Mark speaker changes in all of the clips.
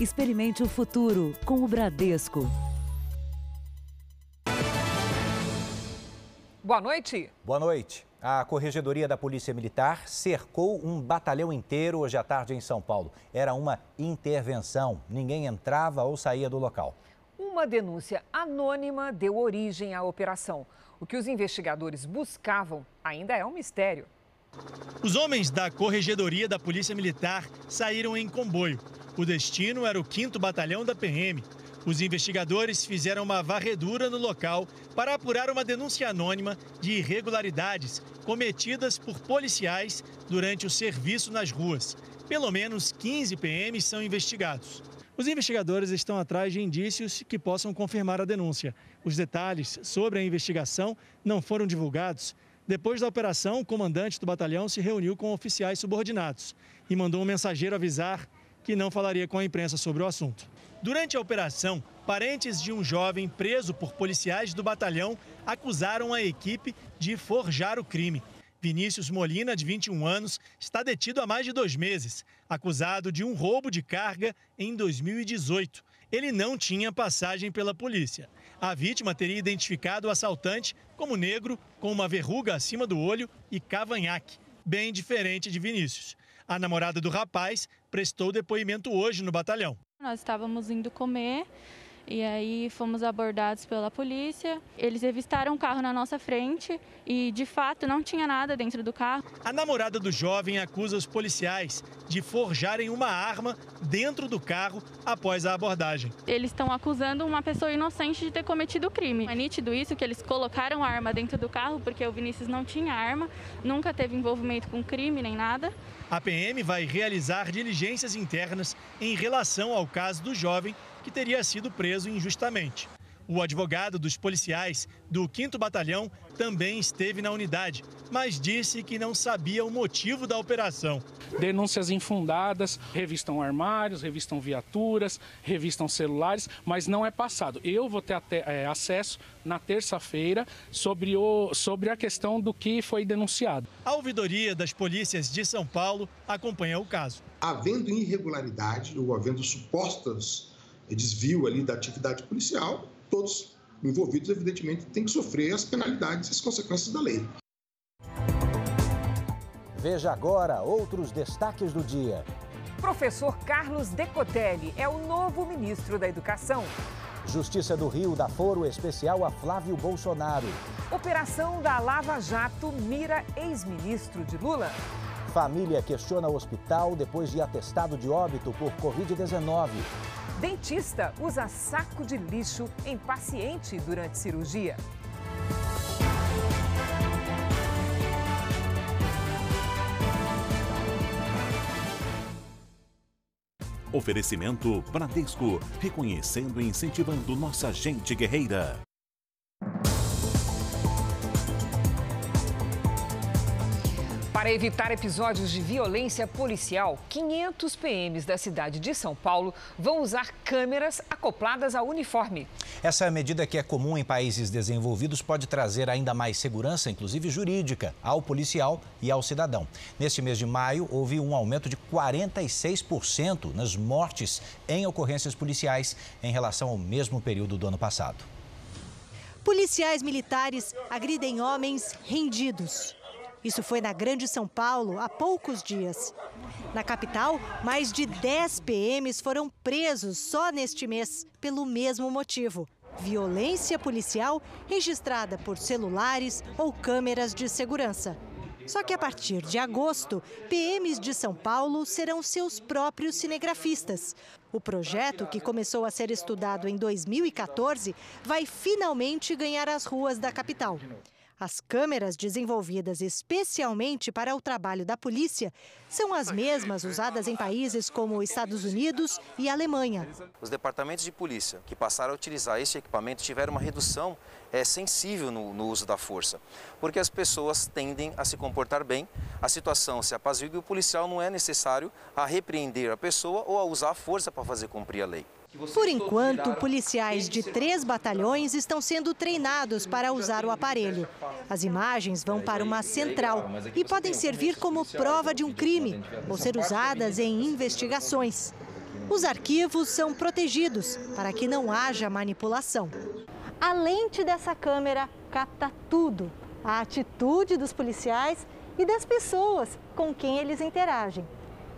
Speaker 1: Experimente o futuro com o Bradesco.
Speaker 2: Boa noite.
Speaker 3: Boa noite. A Corregedoria da Polícia Militar cercou um batalhão inteiro hoje à tarde em São Paulo. Era uma intervenção. Ninguém entrava ou saía do local.
Speaker 2: Uma denúncia anônima deu origem à operação. O que os investigadores buscavam ainda é um mistério.
Speaker 4: Os homens da Corregedoria da Polícia Militar saíram em comboio. O destino era o 5 Batalhão da PM. Os investigadores fizeram uma varredura no local para apurar uma denúncia anônima de irregularidades cometidas por policiais durante o serviço nas ruas. Pelo menos 15 PMs são investigados. Os investigadores estão atrás de indícios que possam confirmar a denúncia. Os detalhes sobre a investigação não foram divulgados. Depois da operação, o comandante do batalhão se reuniu com oficiais subordinados e mandou um mensageiro avisar que não falaria com a imprensa sobre o assunto. Durante a operação, parentes de um jovem preso por policiais do batalhão acusaram a equipe de forjar o crime. Vinícius Molina, de 21 anos, está detido há mais de dois meses, acusado de um roubo de carga em 2018. Ele não tinha passagem pela polícia. A vítima teria identificado o assaltante como negro, com uma verruga acima do olho e cavanhaque, bem diferente de Vinícius. A namorada do rapaz prestou depoimento hoje no batalhão.
Speaker 5: Nós estávamos indo comer e aí fomos abordados pela polícia. Eles revistaram o carro na nossa frente e, de fato, não tinha nada dentro do carro.
Speaker 4: A namorada do jovem acusa os policiais de forjarem uma arma dentro do carro após a abordagem.
Speaker 5: Eles estão acusando uma pessoa inocente de ter cometido o crime. É nítido isso que eles colocaram a arma dentro do carro porque o Vinícius não tinha arma, nunca teve envolvimento com crime nem nada.
Speaker 4: A PM vai realizar diligências internas em relação ao caso do jovem que teria sido preso injustamente. O advogado dos policiais do 5 Batalhão também esteve na unidade, mas disse que não sabia o motivo da operação.
Speaker 6: Denúncias infundadas, revistam armários, revistam viaturas, revistam celulares, mas não é passado. Eu vou ter até, é, acesso na terça-feira sobre, o, sobre a questão do que foi denunciado.
Speaker 4: A ouvidoria das polícias de São Paulo acompanha o caso.
Speaker 7: Havendo irregularidade ou havendo supostas desvio ali da atividade policial, todos envolvidos, evidentemente, têm que sofrer as penalidades e as consequências da lei.
Speaker 3: Veja agora outros destaques do dia.
Speaker 2: Professor Carlos Decotelli é o novo ministro da Educação.
Speaker 3: Justiça do Rio dá foro especial a Flávio Bolsonaro.
Speaker 2: Operação da Lava Jato mira ex-ministro de Lula.
Speaker 3: Família questiona o hospital depois de atestado de óbito por Covid-19.
Speaker 2: Dentista usa saco de lixo em paciente durante cirurgia.
Speaker 8: Oferecimento Bradesco, reconhecendo e incentivando nossa gente guerreira.
Speaker 2: Para evitar episódios de violência policial, 500 PMs da cidade de São Paulo vão usar câmeras acopladas ao uniforme.
Speaker 3: Essa medida que é comum em países desenvolvidos pode trazer ainda mais segurança, inclusive jurídica, ao policial e ao cidadão. Neste mês de maio, houve um aumento de 46% nas mortes em ocorrências policiais em relação ao mesmo período do ano passado.
Speaker 9: Policiais militares agridem homens rendidos. Isso foi na Grande São Paulo há poucos dias. Na capital, mais de 10 PMs foram presos só neste mês pelo mesmo motivo: violência policial registrada por celulares ou câmeras de segurança. Só que a partir de agosto, PMs de São Paulo serão seus próprios cinegrafistas. O projeto, que começou a ser estudado em 2014, vai finalmente ganhar as ruas da capital. As câmeras desenvolvidas especialmente para o trabalho da polícia são as mesmas usadas em países como Estados Unidos e Alemanha.
Speaker 10: Os departamentos de polícia que passaram a utilizar este equipamento tiveram uma redução é, sensível no, no uso da força, porque as pessoas tendem a se comportar bem, a situação se apazigua e o policial não é necessário a repreender a pessoa ou a usar a força para fazer cumprir a lei.
Speaker 9: Por enquanto, policiais de três batalhões estão sendo treinados para usar o aparelho. As imagens vão para uma central e podem servir como prova de um crime ou ser usadas em investigações. Os arquivos são protegidos para que não haja manipulação. A lente dessa câmera capta tudo: a atitude dos policiais e das pessoas com quem eles interagem.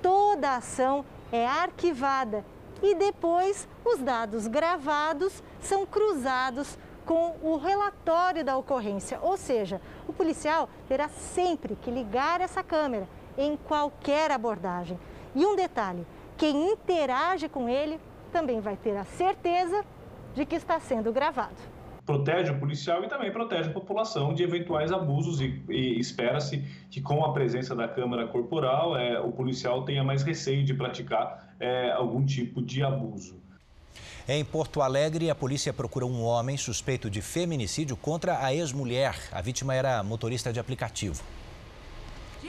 Speaker 9: Toda a ação é arquivada e depois os dados gravados são cruzados com o relatório da ocorrência, ou seja, o policial terá sempre que ligar essa câmera em qualquer abordagem. E um detalhe: quem interage com ele também vai ter a certeza de que está sendo gravado.
Speaker 11: Protege o policial e também protege a população de eventuais abusos e, e espera-se que com a presença da câmera corporal é, o policial tenha mais receio de praticar é, algum tipo de abuso.
Speaker 3: Em Porto Alegre, a polícia procura um homem suspeito de feminicídio contra a ex-mulher. A vítima era motorista de aplicativo.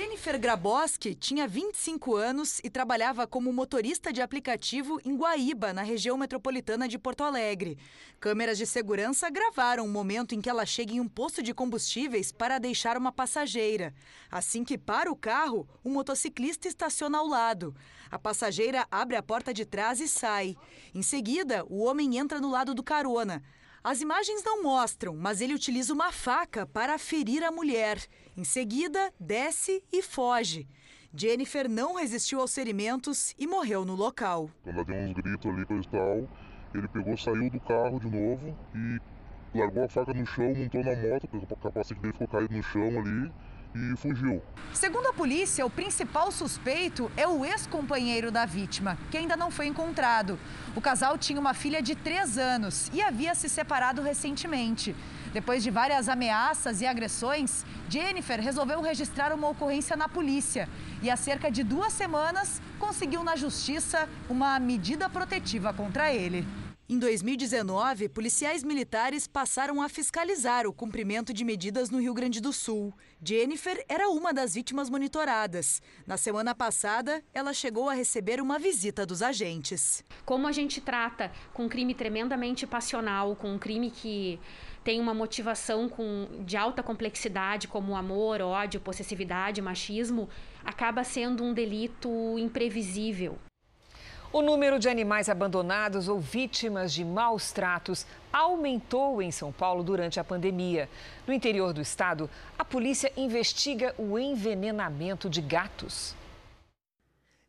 Speaker 12: Jennifer Graboski tinha 25 anos e trabalhava como motorista de aplicativo em Guaíba, na região metropolitana de Porto Alegre. Câmeras de segurança gravaram o momento em que ela chega em um posto de combustíveis para deixar uma passageira. Assim que para o carro, o um motociclista estaciona ao lado. A passageira abre a porta de trás e sai. Em seguida, o homem entra no lado do carona. As imagens não mostram, mas ele utiliza uma faca para ferir a mulher. Em seguida, desce e foge. Jennifer não resistiu aos ferimentos e morreu no local.
Speaker 13: Quando ela deu uns gritos ali e tal, ele pegou, saiu do carro de novo e largou a faca no chão, montou na moto, o capacete dele ficou caído no chão ali e fugiu.
Speaker 12: Segundo a polícia, o principal suspeito é o ex-companheiro da vítima, que ainda não foi encontrado. O casal tinha uma filha de 3 anos e havia se separado recentemente. Depois de várias ameaças e agressões, Jennifer resolveu registrar uma ocorrência na polícia e, há cerca de duas semanas, conseguiu na justiça uma medida protetiva contra ele. Em 2019, policiais militares passaram a fiscalizar o cumprimento de medidas no Rio Grande do Sul. Jennifer era uma das vítimas monitoradas. Na semana passada, ela chegou a receber uma visita dos agentes.
Speaker 14: Como a gente trata com um crime tremendamente passional, com um crime que tem uma motivação com, de alta complexidade, como amor, ódio, possessividade, machismo, acaba sendo um delito imprevisível.
Speaker 2: O número de animais abandonados ou vítimas de maus tratos aumentou em São Paulo durante a pandemia. No interior do estado, a polícia investiga o envenenamento de gatos.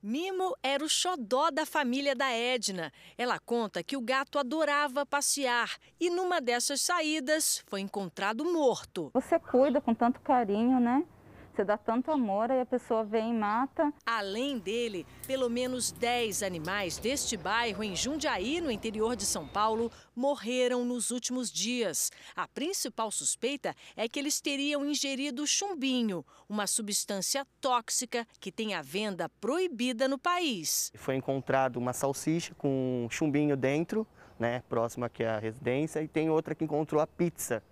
Speaker 15: Mimo era o xodó da família da Edna. Ela conta que o gato adorava passear e numa dessas saídas foi encontrado morto.
Speaker 16: Você cuida com tanto carinho, né? Você dá tanto amor e a pessoa vem e mata.
Speaker 15: Além dele, pelo menos 10 animais deste bairro em Jundiaí, no interior de São Paulo, morreram nos últimos dias. A principal suspeita é que eles teriam ingerido chumbinho, uma substância tóxica que tem a venda proibida no país.
Speaker 17: Foi encontrado uma salsicha com chumbinho dentro, né, próxima aqui à residência, e tem outra que encontrou a pizza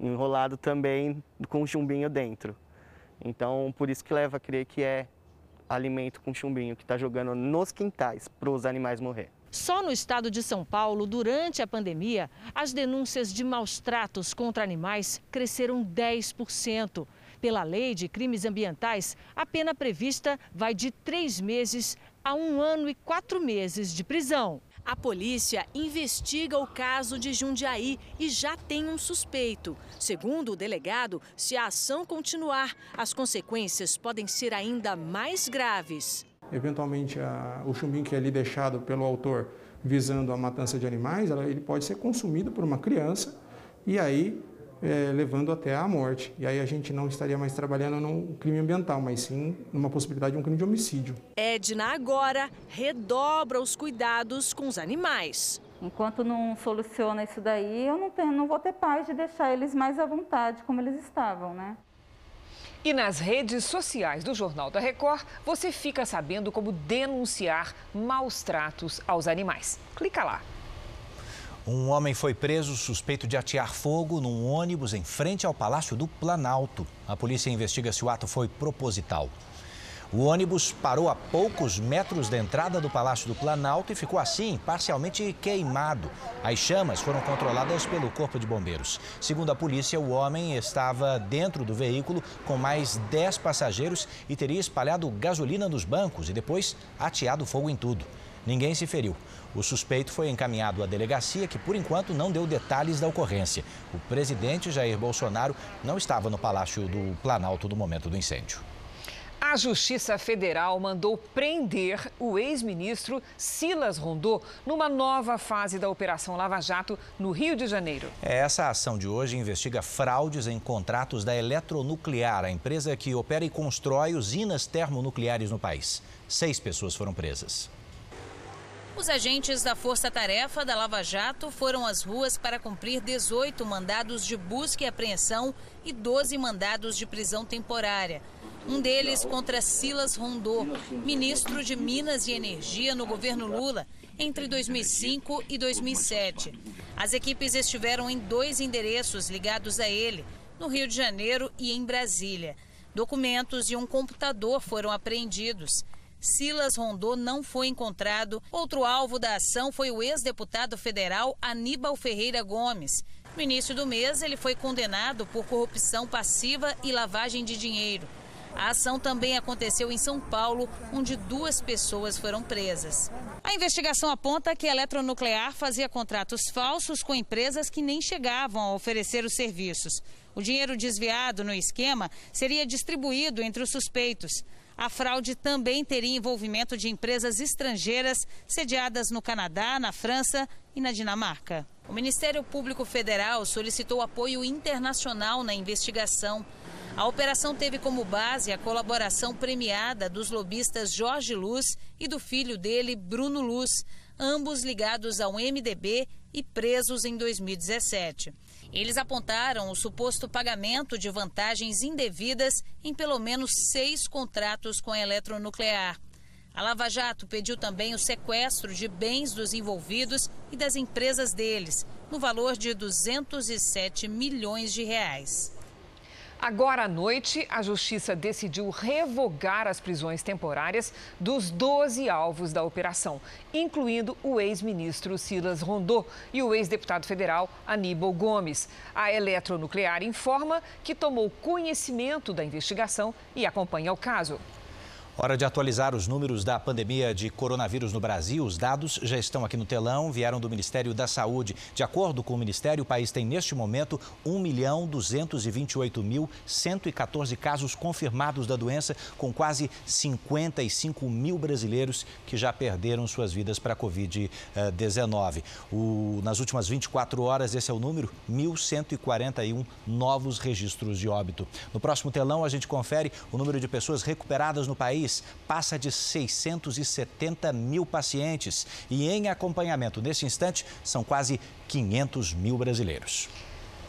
Speaker 17: enrolado também com chumbinho dentro. Então, por isso que leva a crer que é alimento com chumbinho que está jogando nos quintais para os animais morrer.
Speaker 15: Só no estado de São Paulo, durante a pandemia, as denúncias de maus tratos contra animais cresceram 10%. Pela lei de crimes ambientais, a pena prevista vai de três meses a um ano e quatro meses de prisão. A polícia investiga o caso de Jundiaí e já tem um suspeito. Segundo o delegado, se a ação continuar, as consequências podem ser ainda mais graves.
Speaker 18: Eventualmente, a, o chumbinho que é ali deixado pelo autor visando a matança de animais, ele pode ser consumido por uma criança e aí é, levando até à morte. E aí a gente não estaria mais trabalhando num crime ambiental, mas sim numa possibilidade de um crime de homicídio.
Speaker 15: Edna agora redobra os cuidados com os animais.
Speaker 16: Enquanto não soluciona isso daí, eu não, tenho, não vou ter paz de deixar eles mais à vontade como eles estavam, né?
Speaker 2: E nas redes sociais do Jornal da Record, você fica sabendo como denunciar maus tratos aos animais. Clica lá.
Speaker 3: Um homem foi preso suspeito de atear fogo num ônibus em frente ao Palácio do Planalto. A polícia investiga se o ato foi proposital. O ônibus parou a poucos metros da entrada do Palácio do Planalto e ficou assim, parcialmente queimado. As chamas foram controladas pelo Corpo de Bombeiros. Segundo a polícia, o homem estava dentro do veículo com mais 10 passageiros e teria espalhado gasolina nos bancos e depois ateado fogo em tudo. Ninguém se feriu. O suspeito foi encaminhado à delegacia, que por enquanto não deu detalhes da ocorrência. O presidente Jair Bolsonaro não estava no Palácio do Planalto no momento do incêndio.
Speaker 2: A Justiça Federal mandou prender o ex-ministro Silas Rondô numa nova fase da Operação Lava Jato no Rio de Janeiro.
Speaker 3: É, essa ação de hoje investiga fraudes em contratos da Eletronuclear, a empresa que opera e constrói usinas termonucleares no país. Seis pessoas foram presas.
Speaker 19: Os agentes da Força Tarefa da Lava Jato foram às ruas para cumprir 18 mandados de busca e apreensão e 12 mandados de prisão temporária. Um deles contra Silas Rondô, ministro de Minas e Energia no governo Lula, entre 2005 e 2007. As equipes estiveram em dois endereços ligados a ele, no Rio de Janeiro e em Brasília. Documentos e um computador foram apreendidos. Silas Rondô não foi encontrado. Outro alvo da ação foi o ex-deputado federal Aníbal Ferreira Gomes. No início do mês, ele foi condenado por corrupção passiva e lavagem de dinheiro. A ação também aconteceu em São Paulo, onde duas pessoas foram presas. A investigação aponta que a Eletronuclear fazia contratos falsos com empresas que nem chegavam a oferecer os serviços. O dinheiro desviado no esquema seria distribuído entre os suspeitos. A fraude também teria envolvimento de empresas estrangeiras sediadas no Canadá, na França e na Dinamarca. O Ministério Público Federal solicitou apoio internacional na investigação. A operação teve como base a colaboração premiada dos lobistas Jorge Luz e do filho dele, Bruno Luz, ambos ligados ao MDB e presos em 2017. Eles apontaram o suposto pagamento de vantagens indevidas em pelo menos seis contratos com a eletronuclear. A Lava Jato pediu também o sequestro de bens dos envolvidos e das empresas deles, no valor de 207 milhões de reais.
Speaker 2: Agora à noite, a Justiça decidiu revogar as prisões temporárias dos 12 alvos da operação, incluindo o ex-ministro Silas Rondô e o ex-deputado federal Aníbal Gomes. A Eletronuclear informa que tomou conhecimento da investigação e acompanha o caso.
Speaker 3: Hora de atualizar os números da pandemia de coronavírus no Brasil. Os dados já estão aqui no telão, vieram do Ministério da Saúde. De acordo com o Ministério, o país tem neste momento 1 milhão 228 mil 114 casos confirmados da doença, com quase 55 mil brasileiros que já perderam suas vidas para a Covid-19. Nas últimas 24 horas, esse é o número, 1.141 novos registros de óbito. No próximo telão, a gente confere o número de pessoas recuperadas no país país passa de 670 mil pacientes e, em acompanhamento neste instante, são quase 500 mil brasileiros.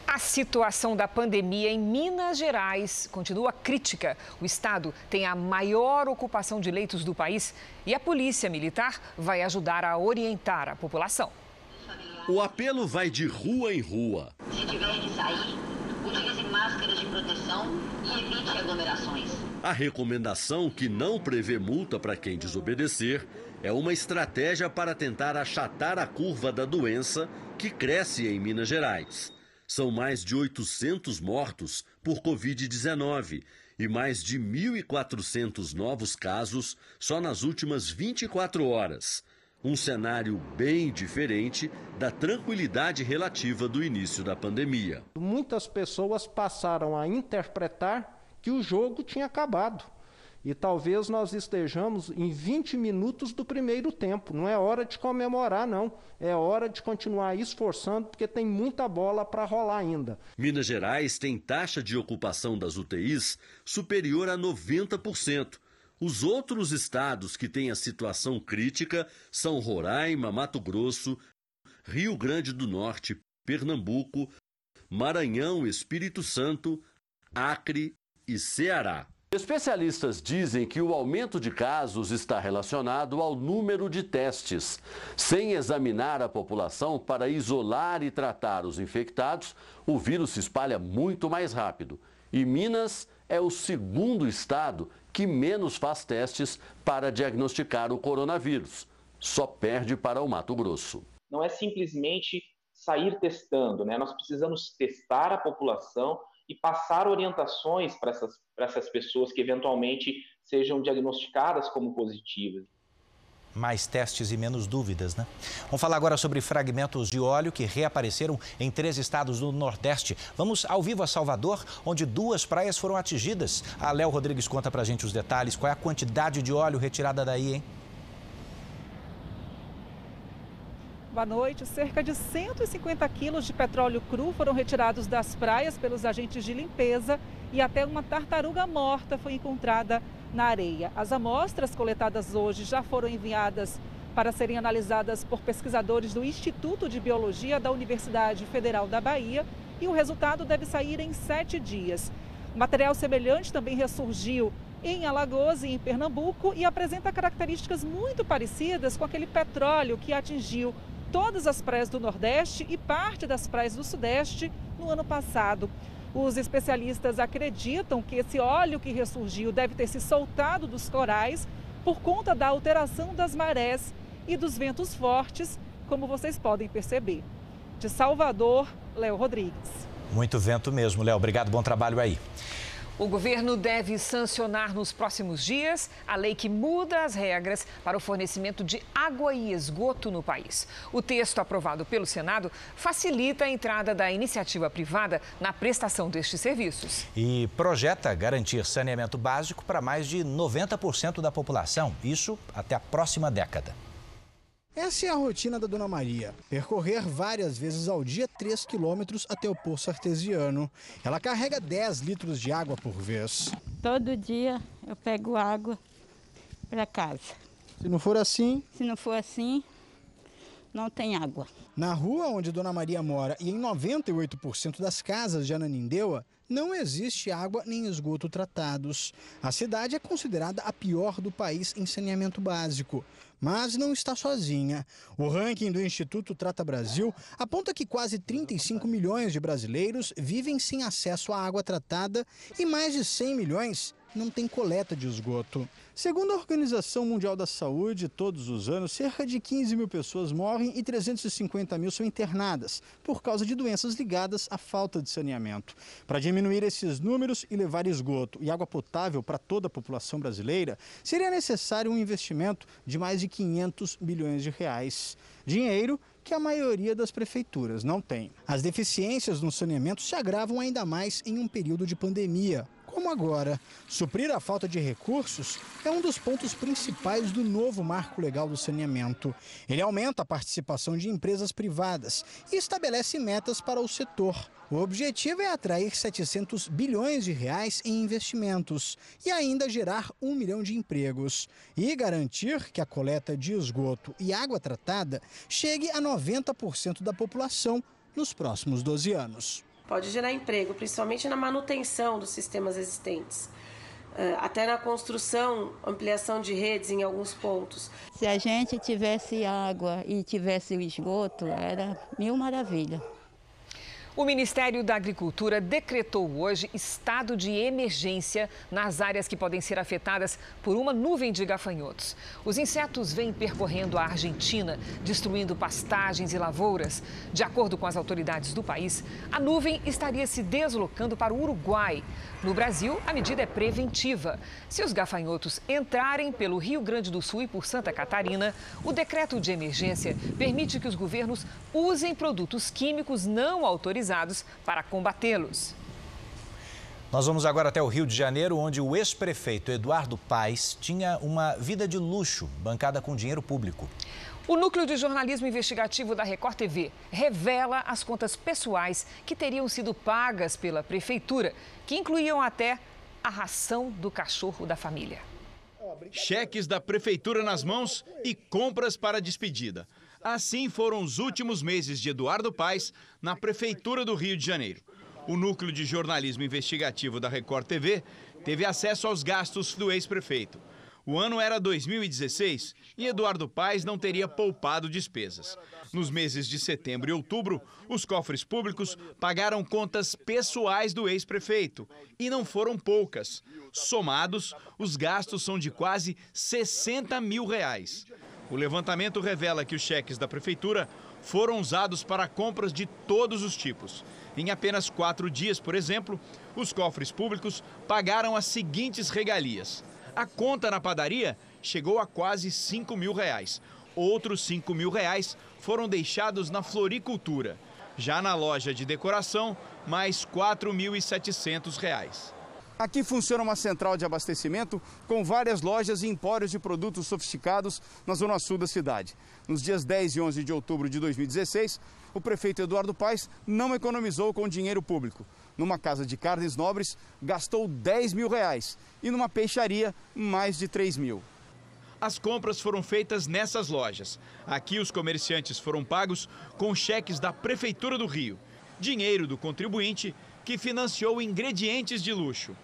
Speaker 2: A situação da pandemia em Minas Gerais continua crítica. O estado tem a maior ocupação de leitos do país e a Polícia Militar vai ajudar a orientar a população.
Speaker 20: O apelo vai de rua em rua.
Speaker 21: Se tiver que sair, utilize máscaras de proteção e evite aglomerações.
Speaker 20: A recomendação, que não prevê multa para quem desobedecer, é uma estratégia para tentar achatar a curva da doença que cresce em Minas Gerais. São mais de 800 mortos por Covid-19 e mais de 1.400 novos casos só nas últimas 24 horas. Um cenário bem diferente da tranquilidade relativa do início da pandemia.
Speaker 22: Muitas pessoas passaram a interpretar que o jogo tinha acabado. E talvez nós estejamos em 20 minutos do primeiro tempo. Não é hora de comemorar, não. É hora de continuar esforçando, porque tem muita bola para rolar ainda.
Speaker 20: Minas Gerais tem taxa de ocupação das UTIs superior a 90%. Os outros estados que têm a situação crítica são Roraima, Mato Grosso, Rio Grande do Norte, Pernambuco, Maranhão, Espírito Santo, Acre e Ceará. Especialistas dizem que o aumento de casos está relacionado ao número de testes. Sem examinar a população para isolar e tratar os infectados, o vírus se espalha muito mais rápido. E Minas é o segundo estado que menos faz testes para diagnosticar o coronavírus. Só perde para o Mato Grosso.
Speaker 23: Não é simplesmente sair testando, né? Nós precisamos testar a população e passar orientações para essas, essas pessoas que eventualmente sejam diagnosticadas como positivas.
Speaker 3: Mais testes e menos dúvidas, né? Vamos falar agora sobre fragmentos de óleo que reapareceram em três estados do Nordeste. Vamos ao vivo a Salvador, onde duas praias foram atingidas. A Léo Rodrigues conta pra gente os detalhes. Qual é a quantidade de óleo retirada daí, hein?
Speaker 24: Boa noite. Cerca de 150 quilos de petróleo cru foram retirados das praias pelos agentes de limpeza e até uma tartaruga morta foi encontrada na areia. As amostras coletadas hoje já foram enviadas para serem analisadas por pesquisadores do Instituto de Biologia da Universidade Federal da Bahia e o resultado deve sair em sete dias. Material semelhante também ressurgiu em Alagoas e em Pernambuco e apresenta características muito parecidas com aquele petróleo que atingiu todas as praias do Nordeste e parte das praias do Sudeste no ano passado. Os especialistas acreditam que esse óleo que ressurgiu deve ter se soltado dos corais por conta da alteração das marés e dos ventos fortes, como vocês podem perceber. De Salvador, Léo Rodrigues.
Speaker 3: Muito vento mesmo, Léo. Obrigado, bom trabalho aí.
Speaker 2: O governo deve sancionar nos próximos dias a lei que muda as regras para o fornecimento de água e esgoto no país. O texto aprovado pelo Senado facilita a entrada da iniciativa privada na prestação destes serviços.
Speaker 3: E projeta garantir saneamento básico para mais de 90% da população, isso até a próxima década.
Speaker 25: Essa é a rotina da Dona Maria. Percorrer várias vezes ao dia 3 quilômetros até o poço artesiano. Ela carrega 10 litros de água por vez.
Speaker 26: Todo dia eu pego água para casa.
Speaker 25: Se não for assim?
Speaker 26: Se não for assim, não tem água.
Speaker 25: Na rua onde Dona Maria mora e em 98% das casas de Ananindeua, não existe água nem esgoto tratados. A cidade é considerada a pior do país em saneamento básico. Mas não está sozinha. O ranking do Instituto Trata Brasil aponta que quase 35 milhões de brasileiros vivem sem acesso à água tratada e mais de 100 milhões não têm coleta de esgoto. Segundo a Organização Mundial da Saúde, todos os anos, cerca de 15 mil pessoas morrem e 350 mil são internadas por causa de doenças ligadas à falta de saneamento. Para diminuir esses números e levar esgoto e água potável para toda a população brasileira, seria necessário um investimento de mais de 500 bilhões de reais. Dinheiro que a maioria das prefeituras não tem. As deficiências no saneamento se agravam ainda mais em um período de pandemia, como agora. Suprir a falta de recursos é um dos pontos principais do novo marco legal do saneamento. Ele aumenta a participação de empresas privadas e estabelece metas para o setor. O objetivo é atrair 700 bilhões de reais em investimentos e ainda gerar um milhão de empregos e garantir que a coleta de esgoto e água tratada chegue a 90% da população nos próximos 12 anos
Speaker 27: pode gerar emprego, principalmente na manutenção dos sistemas existentes. Eh, até na construção, ampliação de redes em alguns pontos.
Speaker 26: Se a gente tivesse água e tivesse o esgoto, era mil maravilha.
Speaker 2: O Ministério da Agricultura decretou hoje estado de emergência nas áreas que podem ser afetadas por uma nuvem de gafanhotos. Os insetos vêm percorrendo a Argentina, destruindo pastagens e lavouras. De acordo com as autoridades do país, a nuvem estaria se deslocando para o Uruguai. No Brasil, a medida é preventiva. Se os gafanhotos entrarem pelo Rio Grande do Sul e por Santa Catarina, o decreto de emergência permite que os governos usem produtos químicos não autorizados para combatê-los.
Speaker 3: Nós vamos agora até o Rio de Janeiro, onde o ex-prefeito Eduardo Paes tinha uma vida de luxo, bancada com dinheiro público.
Speaker 2: O Núcleo de Jornalismo Investigativo da Record TV revela as contas pessoais que teriam sido pagas pela prefeitura, que incluíam até a ração do cachorro da família.
Speaker 28: Cheques da prefeitura nas mãos e compras para despedida. Assim foram os últimos meses de Eduardo Paes na prefeitura do Rio de Janeiro. O Núcleo de Jornalismo Investigativo da Record TV teve acesso aos gastos do ex-prefeito. O ano era 2016 e Eduardo Paes não teria poupado despesas. Nos meses de setembro e outubro, os cofres públicos pagaram contas pessoais do ex-prefeito. E não foram poucas. Somados, os gastos são de quase 60 mil reais. O levantamento revela que os cheques da prefeitura foram usados para compras de todos os tipos. Em apenas quatro dias, por exemplo, os cofres públicos pagaram as seguintes regalias: a conta na padaria chegou a quase 5 mil reais. Outros 5 mil reais foram deixados na floricultura. Já na loja de decoração, mais R$ 4.700.
Speaker 29: Aqui funciona uma central de abastecimento com várias lojas e empórios de produtos sofisticados na zona sul da cidade. Nos dias 10 e 11 de outubro de 2016, o prefeito Eduardo Paes não economizou com dinheiro público. Numa casa de carnes nobres, gastou 10 mil reais e numa peixaria, mais de 3 mil.
Speaker 28: As compras foram feitas nessas lojas. Aqui, os comerciantes foram pagos com cheques da Prefeitura do Rio. Dinheiro do contribuinte que financiou ingredientes de luxo.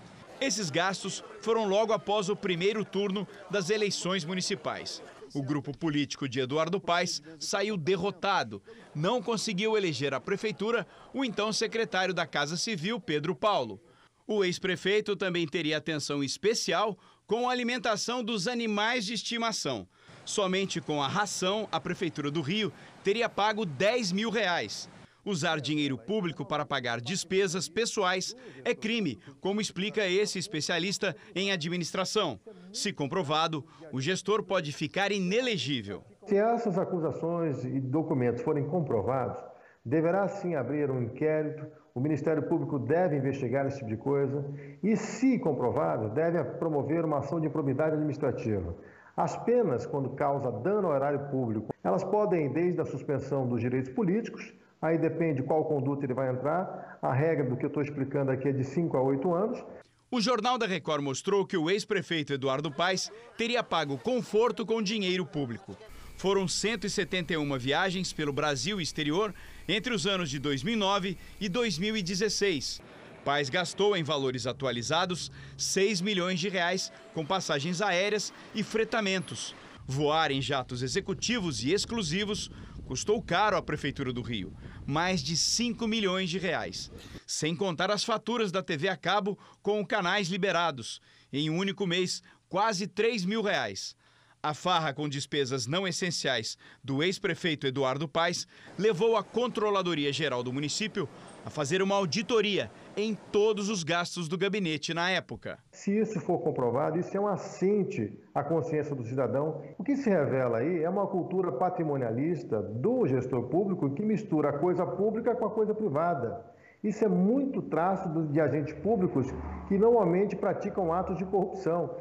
Speaker 28: Esses gastos foram logo após o primeiro turno das eleições municipais. O grupo político de Eduardo Paes saiu derrotado. Não conseguiu eleger a prefeitura o então secretário da Casa Civil, Pedro Paulo. O ex-prefeito também teria atenção especial com a alimentação dos animais de estimação. Somente com a ração, a Prefeitura do Rio teria pago 10 mil reais. Usar dinheiro público para pagar despesas pessoais é crime, como explica esse especialista em administração. Se comprovado, o gestor pode ficar inelegível.
Speaker 30: Se essas acusações e documentos forem comprovados, deverá sim abrir um inquérito, o Ministério Público deve investigar esse tipo de coisa e, se comprovado, deve promover uma ação de improbidade administrativa. As penas, quando causa dano ao erário público, elas podem desde a suspensão dos direitos políticos aí depende qual conduta ele vai entrar. A regra do que eu estou explicando aqui é de 5 a 8 anos.
Speaker 28: O Jornal da Record mostrou que o ex-prefeito Eduardo Paes teria pago conforto com dinheiro público. Foram 171 viagens pelo Brasil e exterior entre os anos de 2009 e 2016. Paes gastou em valores atualizados 6 milhões de reais com passagens aéreas e fretamentos. Voar em jatos executivos e exclusivos custou caro à Prefeitura do Rio mais de 5 milhões de reais. Sem contar as faturas da TV a cabo com canais liberados. Em um único mês, quase 3 mil reais. A farra com despesas não essenciais do ex-prefeito Eduardo Paes levou a Controladoria Geral do município a fazer uma auditoria em todos os gastos do gabinete na época.
Speaker 30: Se isso for comprovado, isso é um assinte à consciência do cidadão. O que se revela aí é uma cultura patrimonialista do gestor público que mistura a coisa pública com a coisa privada. Isso é muito traço de agentes públicos que normalmente praticam atos de corrupção.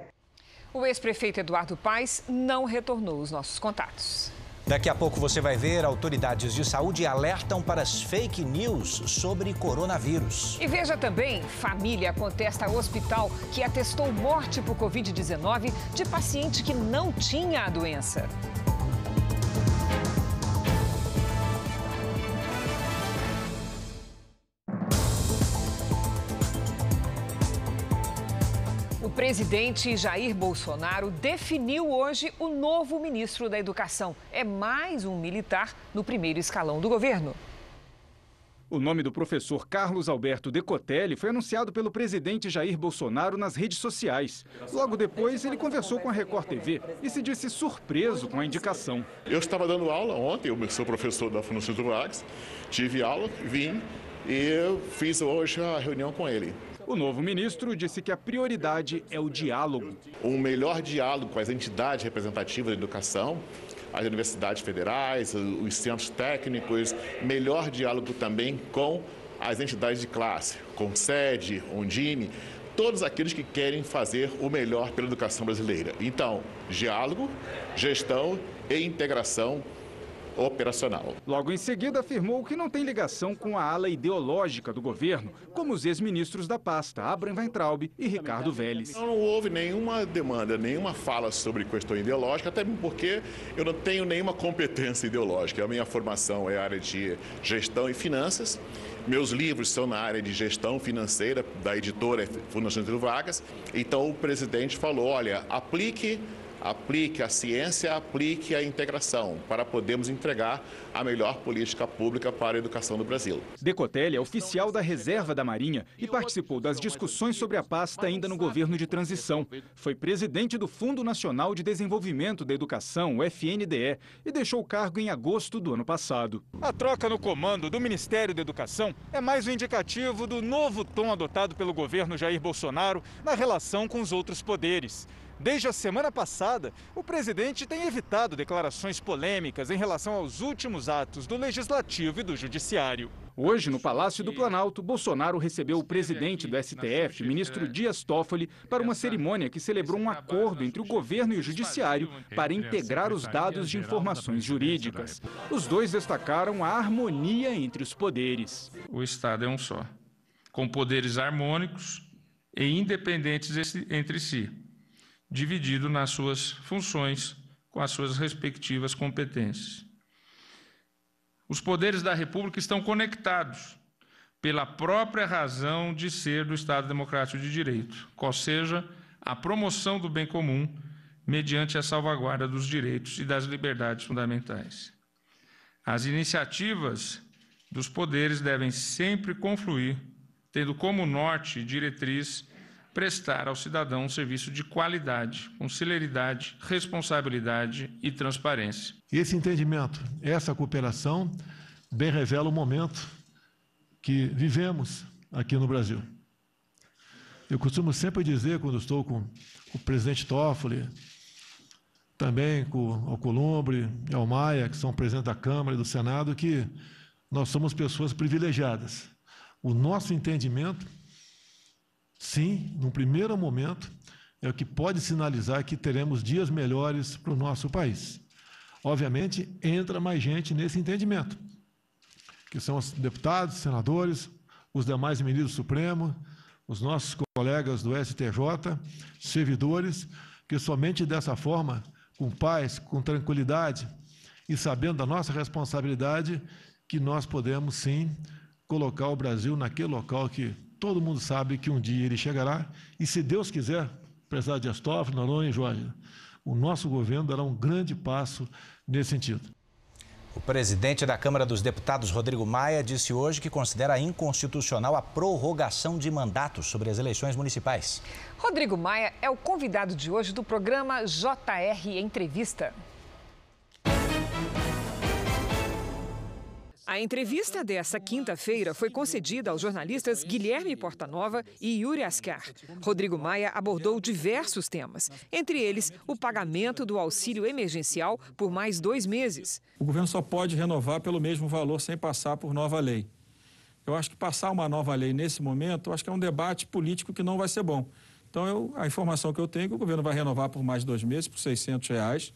Speaker 2: O ex-prefeito Eduardo Paes não retornou os nossos contatos.
Speaker 3: Daqui a pouco você vai ver autoridades de saúde alertam para as fake news sobre coronavírus.
Speaker 2: E veja também, família contesta hospital que atestou morte por Covid-19 de paciente que não tinha a doença. Presidente Jair Bolsonaro definiu hoje o novo ministro da Educação. É mais um militar no primeiro escalão do governo.
Speaker 31: O nome do professor Carlos Alberto Decotelli foi anunciado pelo presidente Jair Bolsonaro nas redes sociais. Logo depois, ele conversou com a Record TV e se disse surpreso com a indicação.
Speaker 13: Eu estava dando aula ontem, eu sou professor da Fundação do Vargas, tive aula, vim e fiz hoje a reunião com ele.
Speaker 31: O novo ministro disse que a prioridade é o diálogo.
Speaker 13: Um melhor diálogo com as entidades representativas da educação, as universidades federais, os centros técnicos, melhor diálogo também com as entidades de classe, com sede, Ondime, todos aqueles que querem fazer o melhor pela educação brasileira. Então, diálogo, gestão e integração operacional.
Speaker 31: Logo em seguida, afirmou que não tem ligação com a ala ideológica do governo, como os ex-ministros da pasta, Abraham Weintraub e Ricardo Vélez.
Speaker 13: Não houve nenhuma demanda, nenhuma fala sobre questão ideológica, até porque eu não tenho nenhuma competência ideológica. A minha formação é área de gestão e finanças. Meus livros são na área de gestão financeira da editora Fundação de Vagas. Então o presidente falou: olha, aplique aplique a ciência, aplique a integração, para podermos entregar a melhor política pública para a educação do Brasil.
Speaker 31: Decotelli é oficial da reserva da Marinha e participou das discussões sobre a pasta ainda no governo de transição. Foi presidente do Fundo Nacional de Desenvolvimento da Educação, o FNDE, e deixou o cargo em agosto do ano passado. A troca no comando do Ministério da Educação é mais um indicativo do novo tom adotado pelo governo Jair Bolsonaro na relação com os outros poderes. Desde a semana passada, o presidente tem evitado declarações polêmicas em relação aos últimos atos do Legislativo e do Judiciário. Hoje, no Palácio do Planalto, Bolsonaro recebeu o presidente do STF, ministro Dias Toffoli, para uma cerimônia que celebrou um acordo entre o governo e o judiciário para integrar os dados de informações jurídicas. Os dois destacaram a harmonia entre os poderes.
Speaker 32: O Estado é um só, com poderes harmônicos e independentes entre si, dividido nas suas funções com as suas respectivas competências. Os poderes da República estão conectados pela própria razão de ser do Estado Democrático de Direito, qual seja a promoção do bem comum mediante a salvaguarda dos direitos e das liberdades fundamentais. As iniciativas dos poderes devem sempre confluir, tendo como norte e diretriz prestar ao cidadão um serviço de qualidade, com celeridade, responsabilidade e transparência.
Speaker 33: Esse entendimento, essa cooperação, bem revela o momento que vivemos aqui no Brasil. Eu costumo sempre dizer, quando estou com o presidente Toffoli, também com o Alcolumbre e ao Maia, que são presidentes da Câmara e do Senado, que nós somos pessoas privilegiadas. O nosso entendimento sim, no primeiro momento, é o que pode sinalizar que teremos dias melhores para o nosso país. Obviamente, entra mais gente nesse entendimento, que são os deputados, senadores, os demais ministros do Supremo, os nossos colegas do STJ, servidores, que somente dessa forma, com paz, com tranquilidade e sabendo da nossa responsabilidade, que nós podemos sim colocar o Brasil naquele local que todo mundo sabe que um dia ele chegará, e se Deus quiser, prezado de Astófilo, Noronha e Jorge, o nosso governo dará um grande passo nesse sentido.
Speaker 3: O presidente da Câmara dos Deputados, Rodrigo Maia, disse hoje que considera inconstitucional a prorrogação de mandatos sobre as eleições municipais.
Speaker 2: Rodrigo Maia é o convidado de hoje do programa JR Entrevista. A entrevista dessa quinta-feira foi concedida aos jornalistas Guilherme Portanova e Yuri Ascar. Rodrigo Maia abordou diversos temas, entre eles o pagamento do auxílio emergencial por mais dois meses.
Speaker 34: O governo só pode renovar pelo mesmo valor sem passar por nova lei. Eu acho que passar uma nova lei nesse momento, eu acho que é um debate político que não vai ser bom. Então, eu, a informação que eu tenho é que o governo vai renovar por mais dois meses, por 600 reais.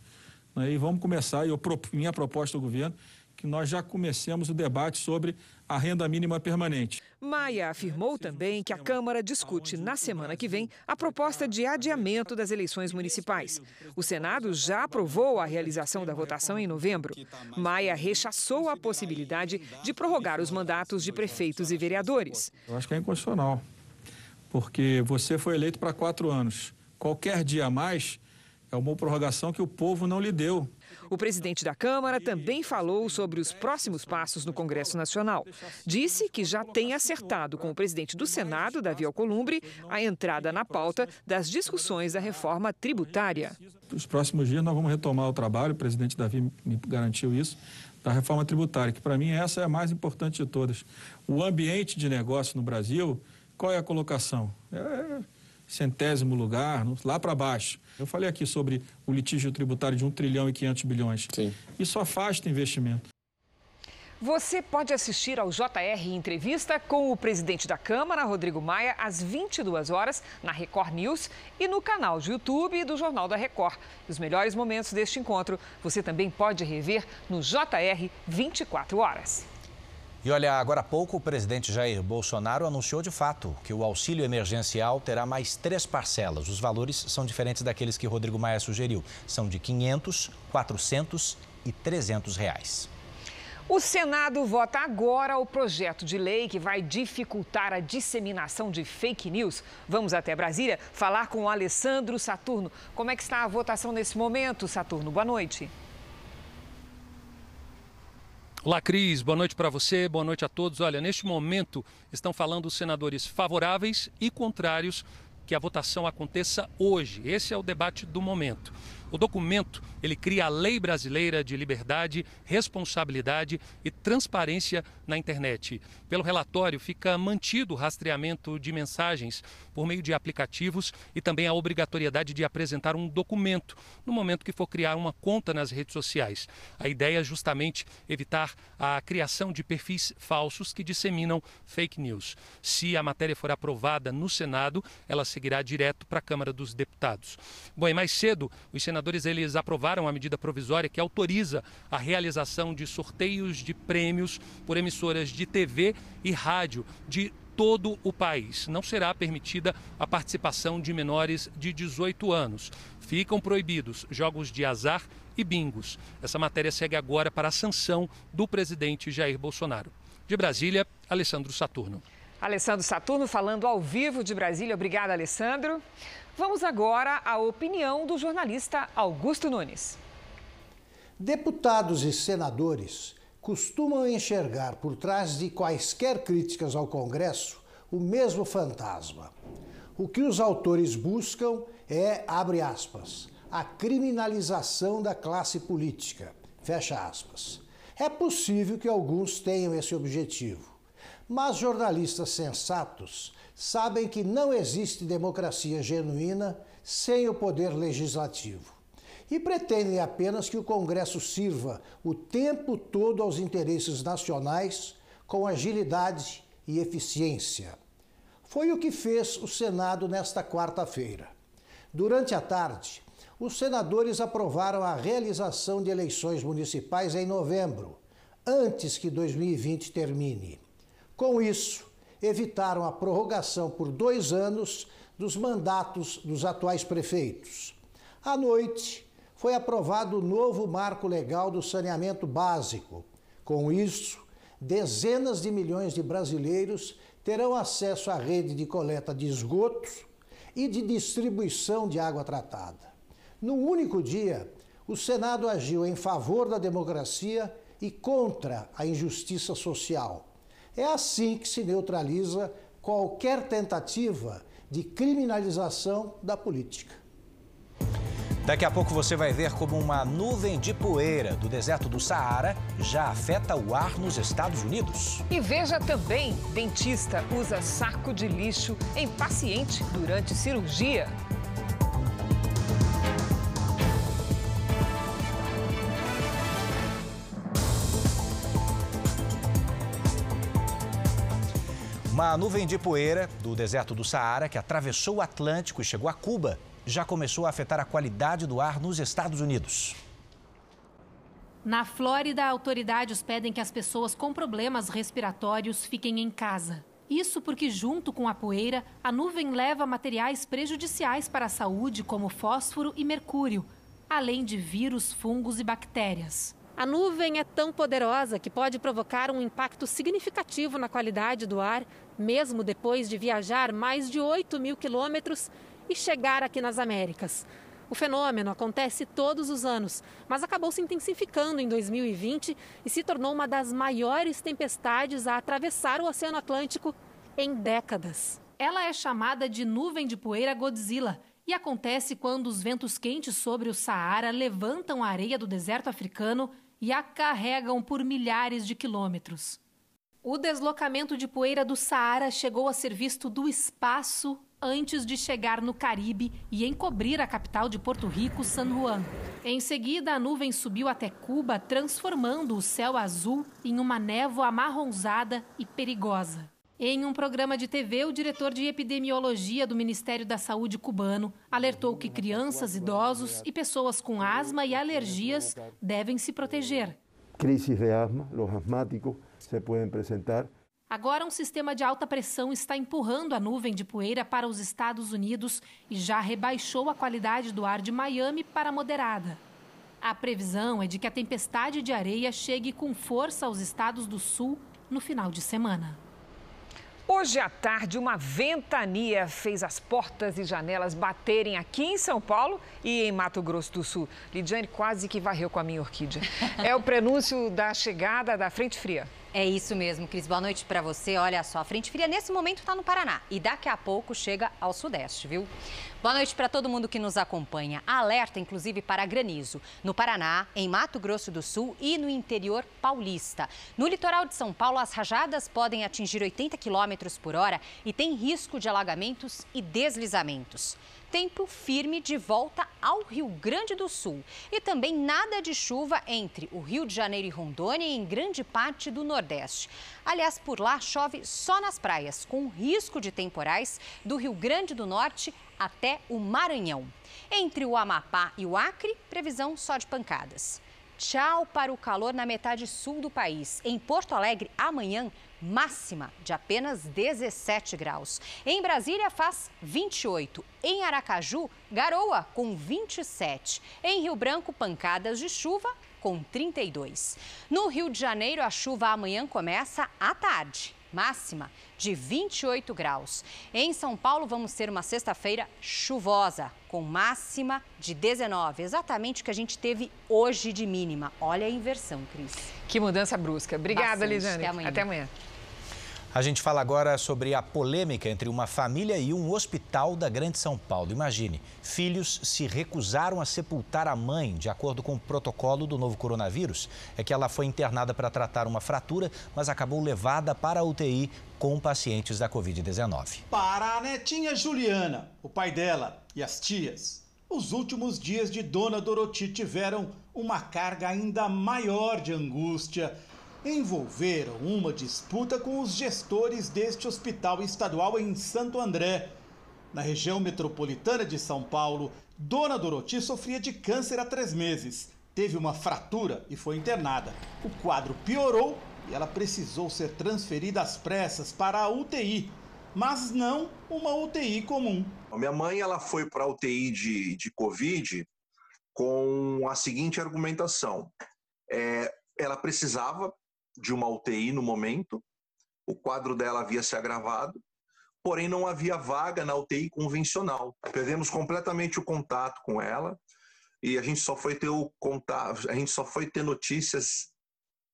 Speaker 34: Né, e vamos começar, e minha proposta ao governo que nós já comecemos o debate sobre a renda mínima permanente.
Speaker 2: Maia afirmou também que a Câmara discute na semana que vem a proposta de adiamento das eleições municipais. O Senado já aprovou a realização da votação em novembro. Maia rechaçou a possibilidade de prorrogar os mandatos de prefeitos e vereadores.
Speaker 34: Eu acho que é inconstitucional, porque você foi eleito para quatro anos. Qualquer dia a mais é uma prorrogação que o povo não lhe deu.
Speaker 2: O presidente da Câmara também falou sobre os próximos passos no Congresso Nacional. Disse que já tem acertado com o presidente do Senado, Davi Alcolumbre, a entrada na pauta das discussões da reforma tributária.
Speaker 34: Nos próximos dias nós vamos retomar o trabalho, o presidente Davi me garantiu isso, da reforma tributária, que para mim essa é a mais importante de todas. O ambiente de negócio no Brasil, qual é a colocação? É centésimo lugar, lá para baixo. Eu falei aqui sobre o litígio tributário de 1 trilhão e 500 bilhões. Sim. Isso afasta investimento.
Speaker 2: Você pode assistir ao JR Entrevista com o presidente da Câmara, Rodrigo Maia, às 22 horas na Record News e no canal de YouTube do Jornal da Record. Os melhores momentos deste encontro você também pode rever no JR 24 horas.
Speaker 3: E olha, agora há pouco o presidente Jair Bolsonaro anunciou de fato que o auxílio emergencial terá mais três parcelas. Os valores são diferentes daqueles que Rodrigo Maia sugeriu. São de 500, 400 e 300 reais.
Speaker 2: O Senado vota agora o projeto de lei que vai dificultar a disseminação de fake news. Vamos até Brasília falar com o Alessandro Saturno. Como é que está a votação nesse momento, Saturno? Boa noite.
Speaker 35: Olá, Cris. Boa noite para você, boa noite a todos. Olha, neste momento estão falando os senadores favoráveis e contrários que a votação aconteça hoje. Esse é o debate do momento. O documento, ele cria a lei brasileira de liberdade, responsabilidade e transparência na internet. Pelo relatório, fica mantido o rastreamento de mensagens por meio de aplicativos e também a obrigatoriedade de apresentar um documento no momento que for criar uma conta nas redes sociais. A ideia é justamente evitar a criação de perfis falsos que disseminam fake news. Se a matéria for aprovada no Senado, ela seguirá direto para a Câmara dos Deputados. Bom, e mais cedo, os senadores eles aprovaram a medida provisória que autoriza a realização de sorteios de prêmios por emissoras de TV e rádio de todo o país. Não será permitida a participação de menores de 18 anos. Ficam proibidos jogos de azar e bingos. Essa matéria segue agora para a sanção do presidente Jair Bolsonaro. De Brasília, Alessandro Saturno.
Speaker 2: Alessandro Saturno falando ao vivo de Brasília. Obrigada, Alessandro. Vamos agora à opinião do jornalista Augusto Nunes.
Speaker 36: Deputados e senadores costumam enxergar por trás de quaisquer críticas ao Congresso o mesmo fantasma. O que os autores buscam é, abre aspas, a criminalização da classe política, fecha aspas. É possível que alguns tenham esse objetivo, mas jornalistas sensatos sabem que não existe democracia genuína sem o poder legislativo e pretendem apenas que o Congresso sirva o tempo todo aos interesses nacionais com agilidade e eficiência. Foi o que fez o Senado nesta quarta-feira. Durante a tarde, os senadores aprovaram a realização de eleições municipais em novembro, antes que 2020 termine. Com isso, evitaram a prorrogação por dois anos dos mandatos dos atuais prefeitos. À noite, foi aprovado o novo marco legal do saneamento básico. Com isso, dezenas de milhões de brasileiros terão acesso à rede de coleta de esgotos e de distribuição de água tratada. Num único dia, o Senado agiu em favor da democracia e contra a injustiça social. É assim que se neutraliza qualquer tentativa de criminalização da política.
Speaker 3: Daqui a pouco você vai ver como uma nuvem de poeira do deserto do Saara já afeta o ar nos Estados Unidos.
Speaker 2: E veja também: dentista usa saco de lixo em paciente durante cirurgia.
Speaker 3: Uma nuvem de poeira do deserto do Saara que atravessou o Atlântico e chegou a Cuba já começou a afetar a qualidade do ar nos Estados Unidos.
Speaker 37: Na Flórida, autoridades pedem que as pessoas com problemas respiratórios fiquem em casa. Isso porque, junto com a poeira, a nuvem leva materiais prejudiciais para a saúde, como fósforo e mercúrio, além de vírus, fungos e bactérias. A nuvem é tão poderosa que pode provocar um impacto significativo na qualidade do ar, mesmo depois de viajar mais de 8 mil quilômetros e chegar aqui nas Américas. O fenômeno acontece todos os anos, mas acabou se intensificando em 2020 e se tornou uma das maiores tempestades a atravessar o Oceano Atlântico em décadas. Ela é chamada de nuvem de poeira Godzilla e acontece quando os ventos quentes sobre o Saara levantam a areia do deserto africano e a carregam por milhares de quilômetros. O deslocamento de poeira do Saara chegou a ser visto do espaço antes de chegar no Caribe e encobrir a capital de Porto Rico, San Juan. Em seguida, a nuvem subiu até Cuba, transformando o céu azul em uma névoa amarronzada e perigosa. Em um programa de TV, o diretor de epidemiologia do Ministério da Saúde cubano alertou que crianças, idosos e pessoas com asma e alergias devem se proteger.
Speaker 38: Crises de asma, os asmáticos se podem apresentar.
Speaker 37: Agora, um sistema de alta pressão está empurrando a nuvem de poeira para os Estados Unidos e já rebaixou a qualidade do ar de Miami para moderada. A previsão é de que a tempestade de areia chegue com força aos estados do sul no final de semana.
Speaker 2: Hoje à tarde, uma ventania fez as portas e janelas baterem aqui em São Paulo e em Mato Grosso do Sul. Lidiane quase que varreu com a minha orquídea. É o prenúncio da chegada da frente fria.
Speaker 39: É isso mesmo, Cris. Boa noite para você. Olha só, a frente fria nesse momento está no Paraná e daqui a pouco chega ao Sudeste, viu? Boa noite para todo mundo que nos acompanha. Alerta, inclusive, para granizo no Paraná, em Mato Grosso do Sul e no interior paulista. No litoral de São Paulo, as rajadas podem atingir 80 km por hora e tem risco de alagamentos e deslizamentos tempo firme de volta ao Rio Grande do Sul. E também nada de chuva entre o Rio de Janeiro e Rondônia e em grande parte do Nordeste. Aliás, por lá chove só nas praias, com risco de temporais do Rio Grande do Norte até o Maranhão. Entre o Amapá e o Acre, previsão só de pancadas. Tchau para o calor na metade sul do país. Em Porto Alegre, amanhã, máxima de apenas 17 graus. Em Brasília faz 28. Em Aracaju, garoa com 27. Em Rio Branco, pancadas de chuva com 32. No Rio de Janeiro, a chuva amanhã começa à tarde máxima de 28 graus. Em São Paulo, vamos ter uma sexta-feira chuvosa, com máxima de 19, exatamente o que a gente teve hoje de mínima. Olha a inversão, Cris.
Speaker 2: Que mudança brusca. Obrigada, Bastante. Até amanhã. Até amanhã.
Speaker 3: A gente fala agora sobre a polêmica entre uma família e um hospital da Grande São Paulo. Imagine, filhos se recusaram a sepultar a mãe, de acordo com o protocolo do novo coronavírus. É que ela foi internada para tratar uma fratura, mas acabou levada para a UTI com pacientes da Covid-19.
Speaker 40: Para a netinha Juliana, o pai dela e as tias, os últimos dias de Dona Doroti tiveram uma carga ainda maior de angústia envolveram uma disputa com os gestores deste hospital estadual em Santo André. Na região metropolitana de São Paulo, Dona Doroti sofria de câncer há três meses. Teve uma fratura e foi internada. O quadro piorou e ela precisou ser transferida às pressas para a UTI, mas não uma UTI comum.
Speaker 41: A minha mãe ela foi para a UTI de, de Covid com a seguinte argumentação. É, ela precisava de uma UTI no momento, o quadro dela havia se agravado, porém não havia vaga na UTI convencional. Perdemos completamente o contato com ela e a gente só foi ter o contato, a gente só foi ter notícias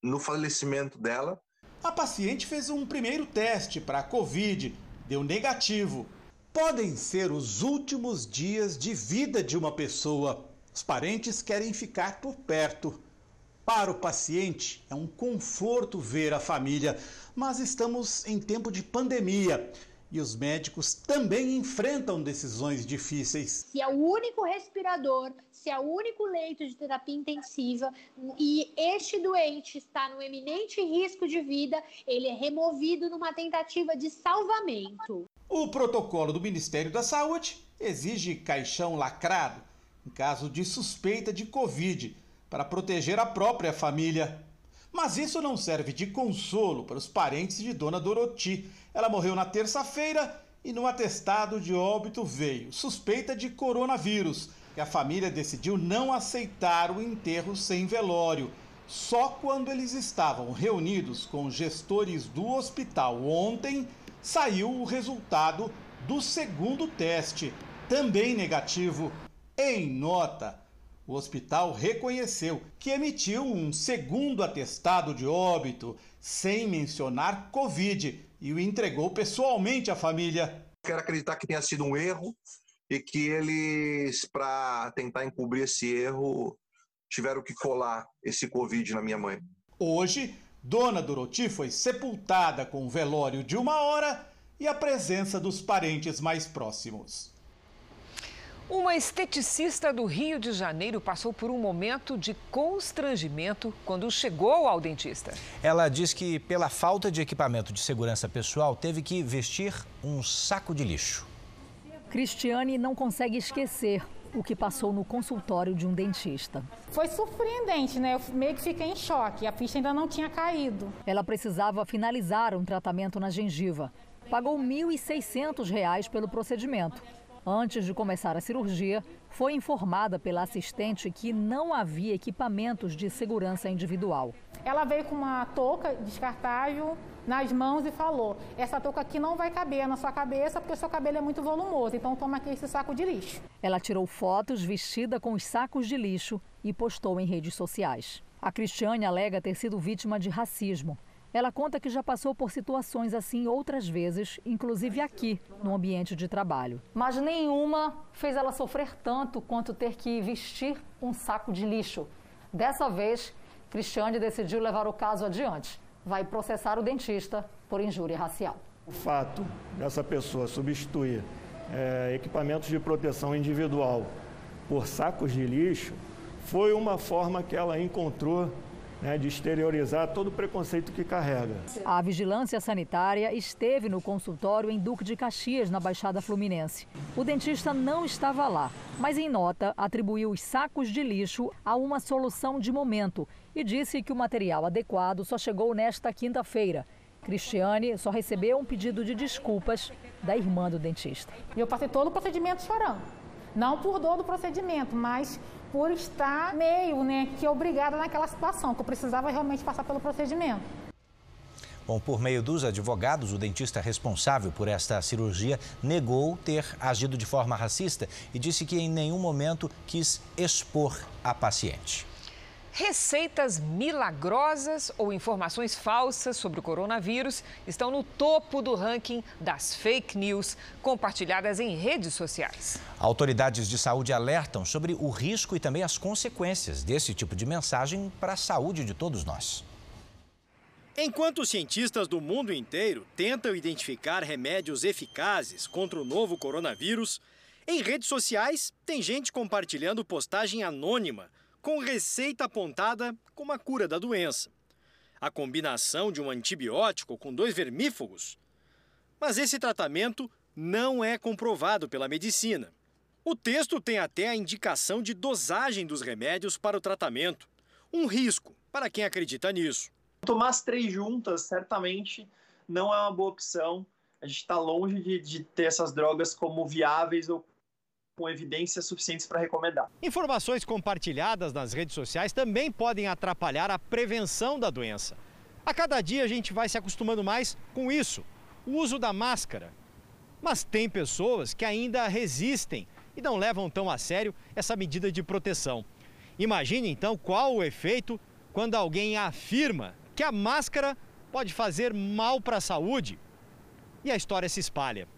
Speaker 41: no falecimento dela.
Speaker 40: A paciente fez um primeiro teste para a Covid, deu negativo. Podem ser os últimos dias de vida de uma pessoa. Os parentes querem ficar por perto. Para o paciente, é um conforto ver a família, mas estamos em tempo de pandemia e os médicos também enfrentam decisões difíceis.
Speaker 42: Se é o único respirador, se é o único leito de terapia intensiva e este doente está no eminente risco de vida, ele é removido numa tentativa de salvamento.
Speaker 40: O protocolo do Ministério da Saúde exige caixão lacrado em caso de suspeita de Covid para proteger a própria família. Mas isso não serve de consolo para os parentes de Dona Doroti. Ela morreu na terça-feira e no atestado de óbito veio suspeita de coronavírus, que a família decidiu não aceitar o enterro sem velório. Só quando eles estavam reunidos com gestores do hospital ontem, saiu o resultado do segundo teste, também negativo. Em nota, o hospital reconheceu que emitiu um segundo atestado de óbito, sem mencionar Covid, e o entregou pessoalmente à família.
Speaker 41: Quero acreditar que tenha sido um erro e que eles, para tentar encobrir esse erro, tiveram que colar esse Covid na minha mãe.
Speaker 40: Hoje, Dona Doroti foi sepultada com um velório de uma hora e a presença dos parentes mais próximos.
Speaker 2: Uma esteticista do Rio de Janeiro passou por um momento de constrangimento quando chegou ao dentista.
Speaker 3: Ela diz que, pela falta de equipamento de segurança pessoal, teve que vestir um saco de lixo.
Speaker 43: Cristiane não consegue esquecer o que passou no consultório de um dentista.
Speaker 44: Foi surpreendente, né? Eu meio que fiquei em choque. A ficha ainda não tinha caído.
Speaker 43: Ela precisava finalizar um tratamento na gengiva. Pagou R$ 1.600 pelo procedimento. Antes de começar a cirurgia, foi informada pela assistente que não havia equipamentos de segurança individual.
Speaker 44: Ela veio com uma touca descartável nas mãos e falou: Essa touca aqui não vai caber na sua cabeça porque o seu cabelo é muito volumoso, então toma aqui esse saco de lixo.
Speaker 43: Ela tirou fotos vestida com os sacos de lixo e postou em redes sociais. A Cristiane alega ter sido vítima de racismo. Ela conta que já passou por situações assim outras vezes, inclusive aqui, no ambiente de trabalho. Mas nenhuma fez ela sofrer tanto quanto ter que vestir um saco de lixo. Dessa vez, Cristiane decidiu levar o caso adiante. Vai processar o dentista por injúria racial.
Speaker 45: O fato dessa pessoa substituir é, equipamentos de proteção individual por sacos de lixo foi uma forma que ela encontrou né, de exteriorizar todo o preconceito que carrega.
Speaker 43: A vigilância sanitária esteve no consultório em Duque de Caxias, na Baixada Fluminense. O dentista não estava lá, mas em nota atribuiu os sacos de lixo a uma solução de momento e disse que o material adequado só chegou nesta quinta-feira. Cristiane só recebeu um pedido de desculpas da irmã do dentista.
Speaker 44: Eu passei todo o procedimento chorando. Não por dor do procedimento, mas por estar meio né, que obrigada naquela situação, que eu precisava realmente passar pelo procedimento.
Speaker 3: Bom, por meio dos advogados, o dentista responsável por esta cirurgia negou ter agido de forma racista e disse que em nenhum momento quis expor a paciente.
Speaker 2: Receitas milagrosas ou informações falsas sobre o coronavírus estão no topo do ranking das fake news compartilhadas em redes sociais.
Speaker 3: Autoridades de saúde alertam sobre o risco e também as consequências desse tipo de mensagem para a saúde de todos nós.
Speaker 46: Enquanto cientistas do mundo inteiro tentam identificar remédios eficazes contra o novo coronavírus, em redes sociais tem gente compartilhando postagem anônima com receita apontada como a cura da doença. A combinação de um antibiótico com dois vermífugos. Mas esse tratamento não é comprovado pela medicina. O texto tem até a indicação de dosagem dos remédios para o tratamento. Um risco para quem acredita nisso.
Speaker 47: Tomar as três juntas certamente não é uma boa opção. A gente está longe de, de ter essas drogas como viáveis ou com evidências suficientes para recomendar.
Speaker 46: Informações compartilhadas nas redes sociais também podem atrapalhar a prevenção da doença. A cada dia a gente vai se acostumando mais com isso, o uso da máscara. Mas tem pessoas que ainda resistem e não levam tão a sério essa medida de proteção. Imagine então qual o efeito quando alguém afirma que a máscara pode fazer mal para a saúde. E a história se espalha.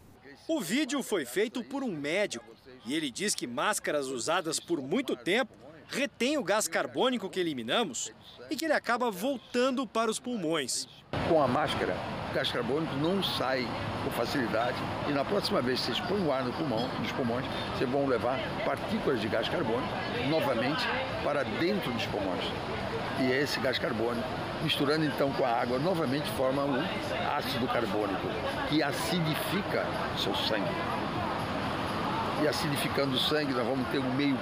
Speaker 46: O vídeo foi feito por um médico e ele diz que máscaras usadas por muito tempo retêm o gás carbônico que eliminamos e que ele acaba voltando para os pulmões.
Speaker 48: Com a máscara, o gás carbônico não sai com facilidade e na próxima vez que vocês põem o ar no pulmão, nos pulmões, vocês vão levar partículas de gás carbônico novamente para dentro dos pulmões. E é esse gás carbônico, misturando então com a água, novamente forma o ácido carbônico, que acidifica seu sangue e acidificando o sangue, nós vamos ter um meio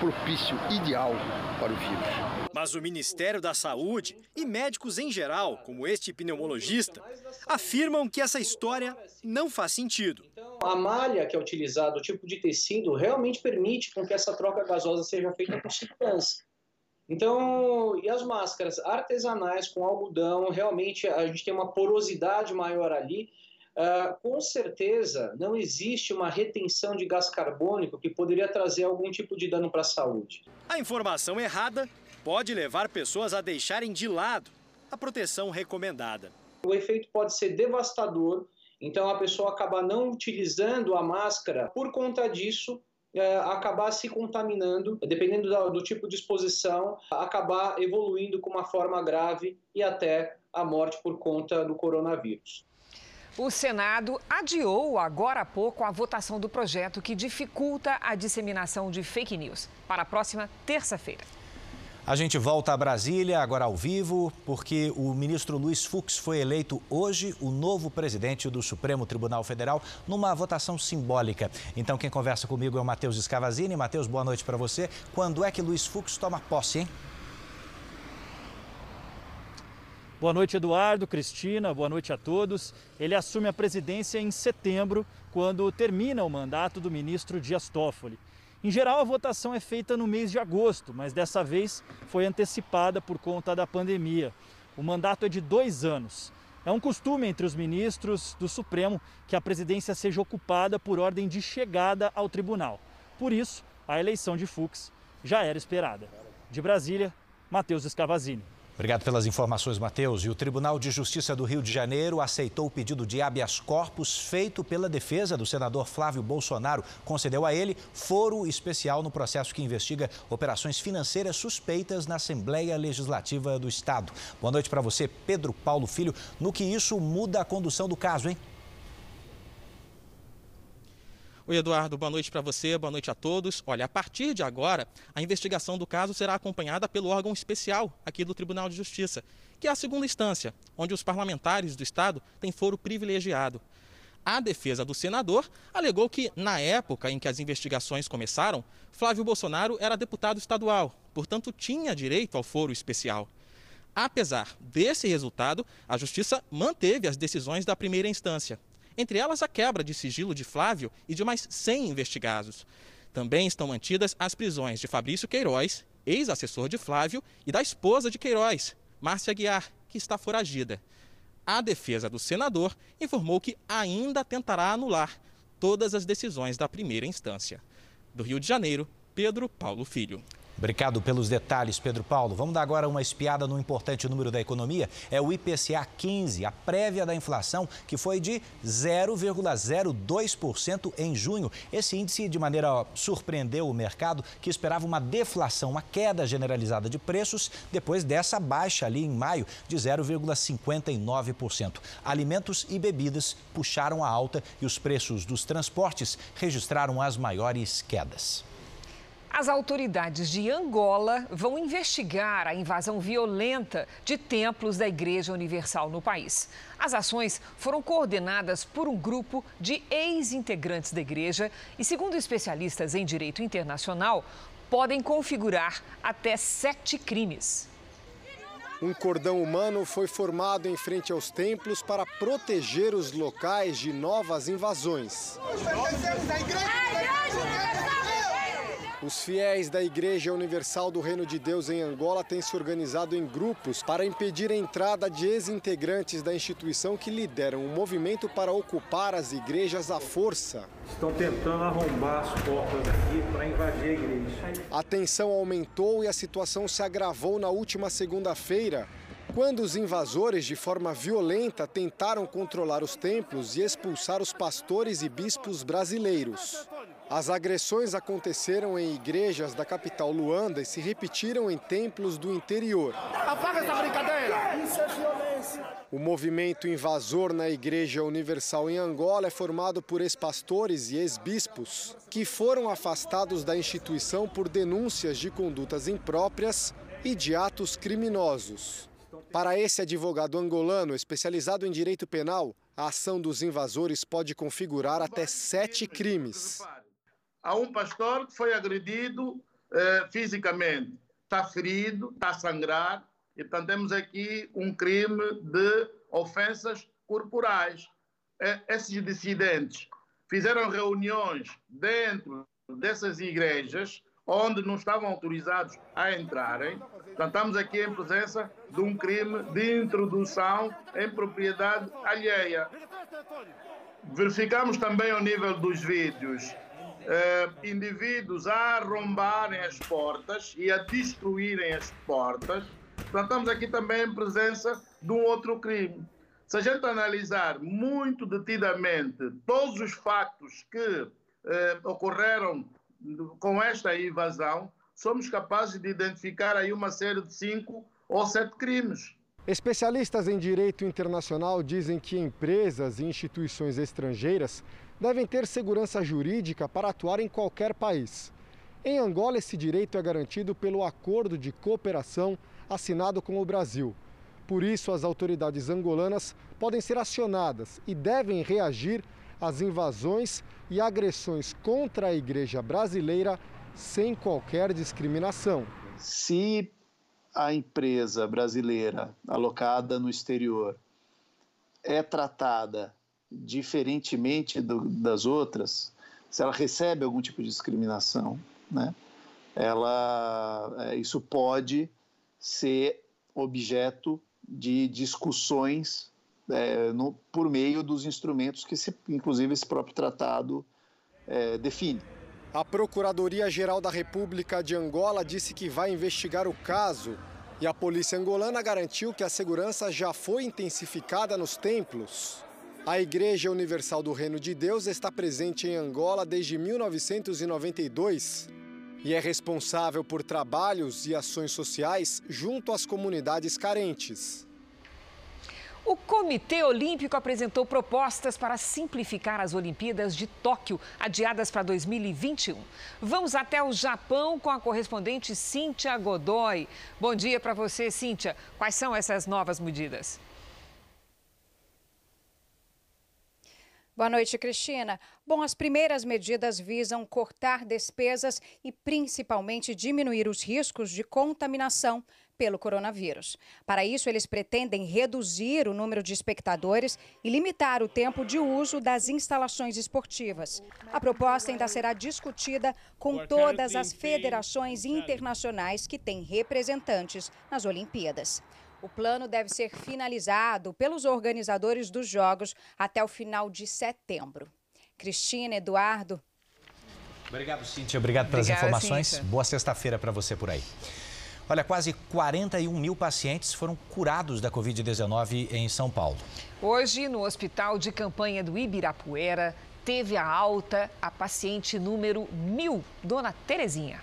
Speaker 48: propício, ideal para o vírus.
Speaker 46: Mas o Ministério da Saúde e médicos em geral, como este pneumologista, afirmam que essa história não faz sentido.
Speaker 47: A malha que é utilizada, o tipo de tecido, realmente permite com que essa troca gasosa seja feita com segurança. Então, e as máscaras artesanais com algodão, realmente a gente tem uma porosidade maior ali Uh, com certeza não existe uma retenção de gás carbônico que poderia trazer algum tipo de dano para a saúde.
Speaker 46: A informação errada pode levar pessoas a deixarem de lado a proteção recomendada.
Speaker 47: O efeito pode ser devastador, então a pessoa acaba não utilizando a máscara por conta disso. É, acabar se contaminando, dependendo do, do tipo de exposição, acabar evoluindo com uma forma grave e até a morte por conta do coronavírus.
Speaker 2: O Senado adiou agora há pouco a votação do projeto que dificulta a disseminação de fake news para a próxima terça-feira.
Speaker 3: A gente volta a Brasília, agora ao vivo, porque o ministro Luiz Fux foi eleito hoje o novo presidente do Supremo Tribunal Federal numa votação simbólica. Então, quem conversa comigo é o Matheus Escavazini. Matheus, boa noite para você. Quando é que Luiz Fux toma posse, hein?
Speaker 49: Boa noite, Eduardo, Cristina, boa noite a todos. Ele assume a presidência em setembro, quando termina o mandato do ministro Dias Toffoli. Em geral, a votação é feita no mês de agosto, mas dessa vez foi antecipada por conta da pandemia. O mandato é de dois anos. É um costume entre os ministros do Supremo que a presidência seja ocupada por ordem de chegada ao tribunal. Por isso, a eleição de Fux já era esperada. De Brasília, Matheus Escavazini.
Speaker 3: Obrigado pelas informações, Matheus. E o Tribunal de Justiça do Rio de Janeiro aceitou o pedido de habeas corpus feito pela defesa do senador Flávio Bolsonaro. Concedeu a ele foro especial no processo que investiga operações financeiras suspeitas na Assembleia Legislativa do Estado. Boa noite para você, Pedro Paulo Filho. No que isso muda a condução do caso, hein?
Speaker 50: Oi, Eduardo, boa noite para você, boa noite a todos. Olha, a partir de agora, a investigação do caso será acompanhada pelo órgão especial aqui do Tribunal de Justiça, que é a segunda instância, onde os parlamentares do Estado têm foro privilegiado. A defesa do senador alegou que, na época em que as investigações começaram, Flávio Bolsonaro era deputado estadual, portanto tinha direito ao foro especial. Apesar desse resultado, a Justiça manteve as decisões da primeira instância entre elas a quebra de sigilo de Flávio e de mais 100 investigados. Também estão mantidas as prisões de Fabrício Queiroz, ex-assessor de Flávio, e da esposa de Queiroz, Márcia Guiar, que está foragida. A defesa do senador informou que ainda tentará anular todas as decisões da primeira instância. Do Rio de Janeiro, Pedro Paulo Filho.
Speaker 3: Obrigado pelos detalhes, Pedro Paulo. Vamos dar agora uma espiada no importante número da economia. É o IPCA 15, a prévia da inflação, que foi de 0,02% em junho. Esse índice, de maneira surpreendeu o mercado, que esperava uma deflação, uma queda generalizada de preços, depois dessa baixa ali em maio de 0,59%. Alimentos e bebidas puxaram a alta e os preços dos transportes registraram as maiores quedas.
Speaker 2: As autoridades de Angola vão investigar a invasão violenta de templos da Igreja Universal no país. As ações foram coordenadas por um grupo de ex-integrantes da igreja e, segundo especialistas em direito internacional, podem configurar até sete crimes.
Speaker 51: Um cordão humano foi formado em frente aos templos para proteger os locais de novas invasões. Os fiéis da Igreja Universal do Reino de Deus em Angola têm se organizado em grupos para impedir a entrada de ex-integrantes da instituição que lideram um movimento para ocupar as igrejas à força.
Speaker 52: Estão tentando arrombar as portas aqui para invadir a igreja.
Speaker 51: A tensão aumentou e a situação se agravou na última segunda-feira, quando os invasores, de forma violenta, tentaram controlar os templos e expulsar os pastores e bispos brasileiros. As agressões aconteceram em igrejas da capital Luanda e se repetiram em templos do interior.
Speaker 53: Apaga essa brincadeira! Isso é violência!
Speaker 51: O movimento invasor na Igreja Universal em Angola é formado por ex-pastores e ex-bispos que foram afastados da instituição por denúncias de condutas impróprias e de atos criminosos. Para esse advogado angolano especializado em direito penal, a ação dos invasores pode configurar até sete crimes
Speaker 53: a um pastor que foi agredido eh, fisicamente. Está ferido, está a sangrar. E, portanto, temos aqui um crime de ofensas corporais. Eh, esses dissidentes fizeram reuniões dentro dessas igrejas onde não estavam autorizados a entrarem. Portanto, estamos aqui em presença de um crime de introdução em propriedade alheia. Verificamos também ao nível dos vídeos eh, indivíduos a arrombarem as portas e a destruírem as portas. Portanto, estamos aqui também em presença de um outro crime. Se a gente analisar muito detidamente todos os factos que eh, ocorreram com esta invasão, somos capazes de identificar aí uma série de cinco ou sete crimes.
Speaker 51: Especialistas em direito internacional dizem que empresas e instituições estrangeiras devem ter segurança jurídica para atuar em qualquer país. Em Angola, esse direito é garantido pelo acordo de cooperação assinado com o Brasil. Por isso, as autoridades angolanas podem ser acionadas e devem reagir às invasões e agressões contra a igreja brasileira sem qualquer discriminação.
Speaker 54: Se a empresa brasileira alocada no exterior é tratada diferentemente do, das outras, se ela recebe algum tipo de discriminação, né, ela, é, isso pode ser objeto de discussões é, no, por meio dos instrumentos que, se, inclusive, esse próprio tratado é, define.
Speaker 51: A Procuradoria-Geral da República de Angola disse que vai investigar o caso E a polícia angolana garantiu que a segurança já foi intensificada nos templos. A Igreja Universal do Reino de Deus está presente em Angola desde 1992 e é responsável por trabalhos e ações sociais junto às comunidades carentes.
Speaker 2: O Comitê Olímpico apresentou propostas para simplificar as Olimpíadas de Tóquio, adiadas para 2021. Vamos até o Japão com a correspondente Cíntia Godoy. Bom dia para você, Cíntia. Quais são essas novas medidas?
Speaker 6: Boa noite, Cristina. Bom, as primeiras medidas visam cortar despesas e principalmente diminuir os riscos de contaminação pelo coronavírus. Para isso, eles pretendem reduzir o número de espectadores e limitar o tempo de uso das instalações esportivas. A proposta ainda será discutida com todas as federações internacionais que têm representantes nas Olimpíadas. O plano deve ser finalizado pelos organizadores dos Jogos até o final de setembro. Cristina, Eduardo.
Speaker 3: Obrigado, Cíntia. Obrigado pelas Obrigada, informações. Cíntia. Boa sexta-feira para você por aí. Olha, quase 41 mil pacientes foram curados da Covid-19 em São Paulo.
Speaker 2: Hoje, no hospital de campanha do Ibirapuera, teve a alta a paciente número mil, Dona Terezinha.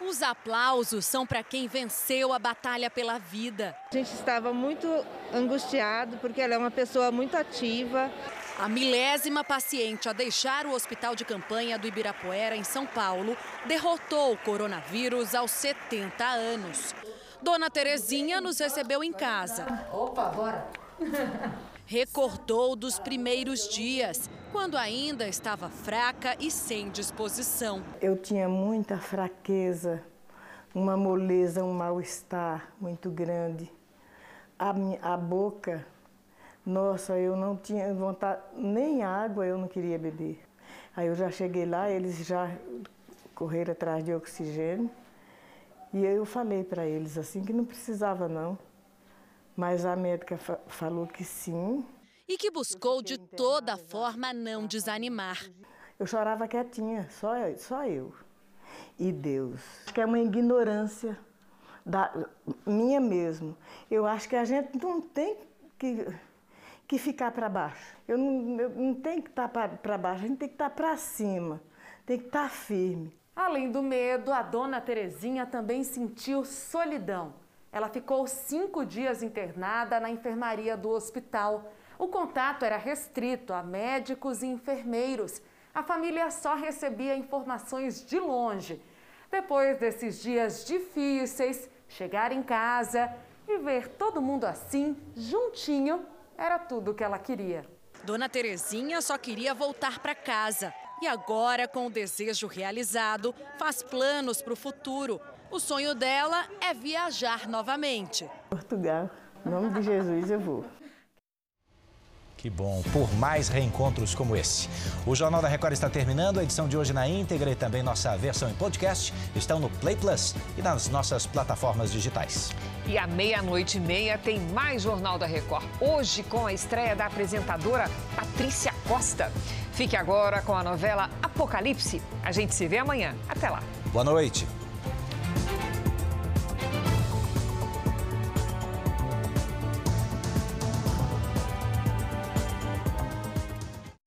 Speaker 15: Os aplausos são para quem venceu a batalha pela vida.
Speaker 55: A gente estava muito angustiado porque ela é uma pessoa muito ativa.
Speaker 15: A milésima paciente a deixar o hospital de campanha do Ibirapuera, em São Paulo, derrotou o coronavírus aos 70 anos. Dona Terezinha nos recebeu em casa.
Speaker 55: Opa, bora!
Speaker 15: Recordou dos primeiros dias, quando ainda estava fraca e sem disposição.
Speaker 55: Eu tinha muita fraqueza, uma moleza, um mal-estar muito grande. A, minha, a boca nossa, eu não tinha vontade, nem água eu não queria beber. Aí eu já cheguei lá, eles já correram atrás de oxigênio. E eu falei para eles assim que não precisava não. Mas a médica fa falou que sim.
Speaker 15: E que buscou de toda forma não desanimar.
Speaker 55: Eu chorava quietinha, só, só eu. E Deus. Acho que é uma ignorância da minha mesmo. Eu acho que a gente não tem que que ficar para baixo. Eu não, eu não tenho que estar tá para baixo, a gente tem que estar tá para cima, tem que estar tá firme.
Speaker 56: Além do medo, a dona Terezinha também sentiu solidão. Ela ficou cinco dias internada na enfermaria do hospital. O contato era restrito a médicos e enfermeiros. A família só recebia informações de longe. Depois desses dias difíceis, chegar em casa e ver todo mundo assim, juntinho, era tudo o que ela queria.
Speaker 15: Dona Terezinha só queria voltar para casa. E agora, com o desejo realizado, faz planos para o futuro. O sonho dela é viajar novamente.
Speaker 55: Portugal, em nome de Jesus eu vou.
Speaker 3: Que bom, por mais reencontros como esse. O Jornal da Record está terminando, a edição de hoje na íntegra e também nossa versão em podcast estão no Play Plus e nas nossas plataformas digitais.
Speaker 2: E à meia-noite e meia tem mais Jornal da Record. Hoje com a estreia da apresentadora Patrícia Costa. Fique agora com a novela Apocalipse. A gente se vê amanhã. Até lá.
Speaker 3: Boa noite.